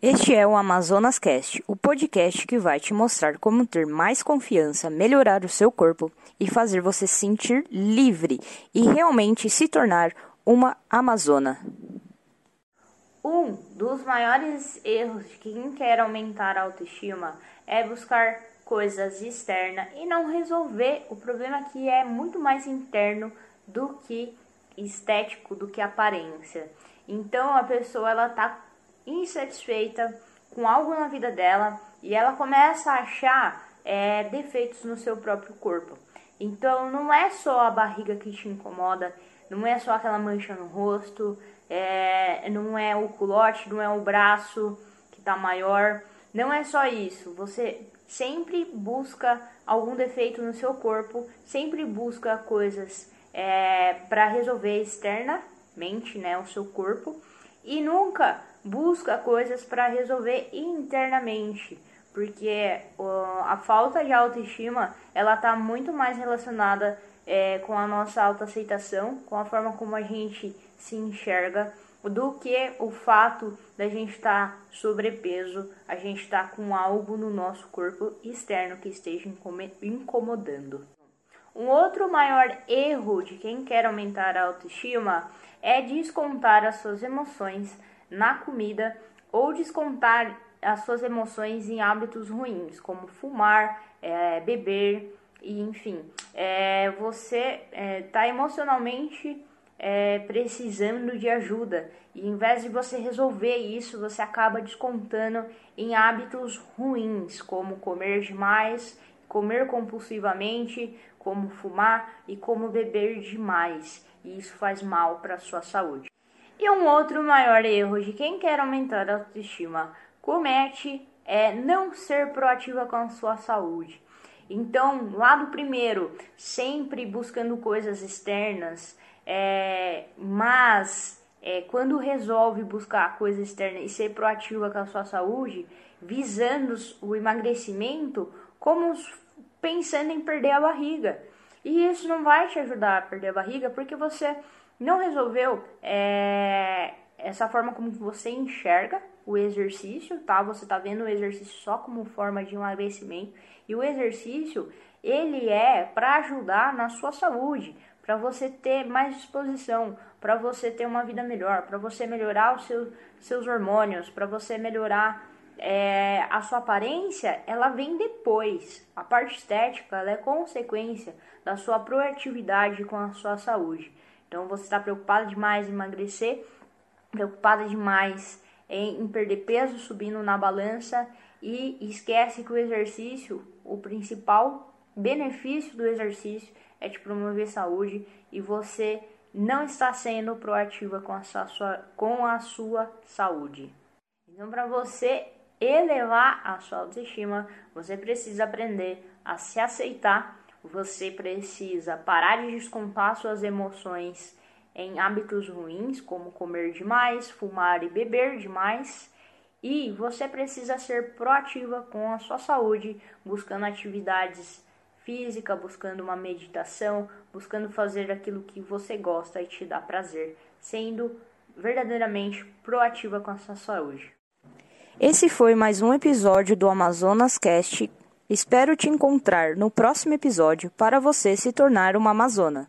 Este é o Amazonas Cast, o podcast que vai te mostrar como ter mais confiança, melhorar o seu corpo e fazer você se sentir livre e realmente se tornar uma amazona. Um dos maiores erros de quem quer aumentar a autoestima é buscar coisas externas e não resolver o problema que é muito mais interno do que estético, do que aparência. Então a pessoa ela tá insatisfeita com algo na vida dela e ela começa a achar é, defeitos no seu próprio corpo. Então não é só a barriga que te incomoda, não é só aquela mancha no rosto, é, não é o culote, não é o braço que está maior, não é só isso. Você sempre busca algum defeito no seu corpo, sempre busca coisas é, para resolver externamente, né, o seu corpo, e nunca busca coisas para resolver internamente, porque a falta de autoestima ela está muito mais relacionada é, com a nossa autoaceitação, com a forma como a gente se enxerga, do que o fato da gente estar tá sobrepeso, a gente estar tá com algo no nosso corpo externo que esteja incomodando. Um outro maior erro de quem quer aumentar a autoestima é descontar as suas emoções na comida ou descontar as suas emoções em hábitos ruins, como fumar, é, beber, e enfim, é, você está é, emocionalmente é, precisando de ajuda. E em vez de você resolver isso, você acaba descontando em hábitos ruins, como comer demais, comer compulsivamente, como fumar e como beber demais. E isso faz mal para a sua saúde. E um outro maior erro de quem quer aumentar a autoestima comete é não ser proativa com a sua saúde. Então, lado primeiro, sempre buscando coisas externas, é, mas é, quando resolve buscar coisa externa e ser proativa com a sua saúde, visando o emagrecimento, como pensando em perder a barriga. E isso não vai te ajudar a perder a barriga porque você não resolveu é, essa forma como você enxerga o exercício, tá? Você tá vendo o exercício só como forma de emagrecimento e o exercício ele é para ajudar na sua saúde, para você ter mais disposição, para você ter uma vida melhor, para você melhorar os seus, seus hormônios, para você melhorar é, a sua aparência, ela vem depois. A parte estética ela é consequência da sua proatividade com a sua saúde. Então você está preocupada demais em emagrecer, preocupada demais em, em perder peso subindo na balança e esquece que o exercício, o principal benefício do exercício é te promover saúde e você não está sendo proativa com a sua, com a sua saúde. Então, para você elevar a sua autoestima, você precisa aprender a se aceitar você precisa parar de descontar suas emoções em hábitos ruins, como comer demais, fumar e beber demais. E você precisa ser proativa com a sua saúde, buscando atividades físicas, buscando uma meditação, buscando fazer aquilo que você gosta e te dá prazer, sendo verdadeiramente proativa com a sua saúde. Esse foi mais um episódio do Amazonas Cast Espero te encontrar no próximo episódio para você se tornar uma Amazona.